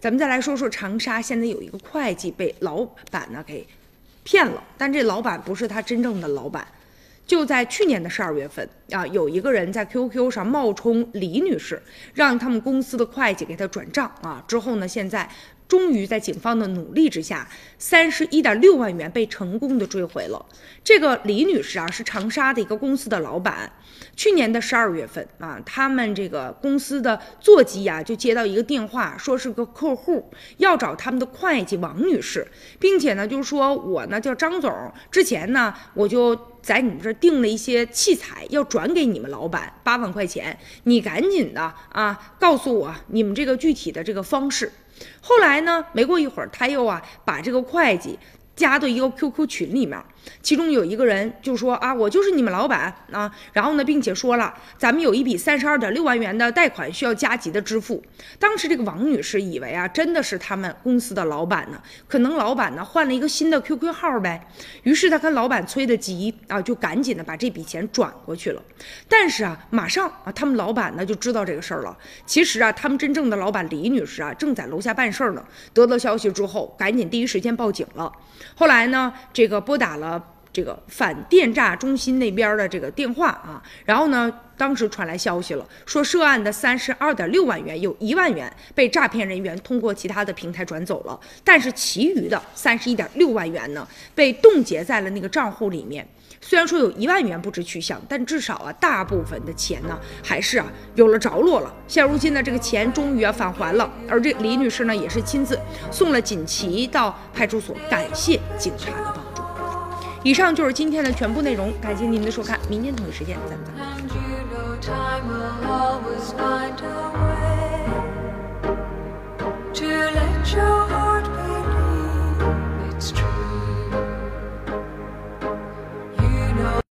咱们再来说说长沙，现在有一个会计被老板呢给骗了，但这老板不是他真正的老板。就在去年的十二月份啊，有一个人在 QQ 上冒充李女士，让他们公司的会计给他转账啊。之后呢，现在终于在警方的努力之下，三十一点六万元被成功的追回了。这个李女士啊，是长沙的一个公司的老板。去年的十二月份啊，他们这个公司的座机呀，就接到一个电话，说是个客户要找他们的会计王女士，并且呢，就是说我呢叫张总，之前呢我就在你们这订了一些器材，要转给你们老板八万块钱，你赶紧的啊，告诉我你们这个具体的这个方式。后来呢，没过一会儿，他又啊把这个会计加到一个 QQ 群里面。其中有一个人就说啊，我就是你们老板啊，然后呢，并且说了，咱们有一笔三十二点六万元的贷款需要加急的支付。当时这个王女士以为啊，真的是他们公司的老板呢，可能老板呢换了一个新的 QQ 号呗。于是她跟老板催的急啊，就赶紧的把这笔钱转过去了。但是啊，马上啊，他们老板呢就知道这个事儿了。其实啊，他们真正的老板李女士啊，正在楼下办事儿呢。得到消息之后，赶紧第一时间报警了。后来呢，这个拨打了。这个反电诈中心那边的这个电话啊，然后呢，当时传来消息了，说涉案的三十二点六万元有一万元被诈骗人员通过其他的平台转走了，但是其余的三十一点六万元呢，被冻结在了那个账户里面。虽然说有一万元不知去向，但至少啊，大部分的钱呢，还是啊有了着落了。现如今呢，这个钱终于啊返还了，而这李女士呢，也是亲自送了锦旗到派出所，感谢警察的帮。以上就是今天的全部内容，感谢您的收看，明天同一时间咱们再会。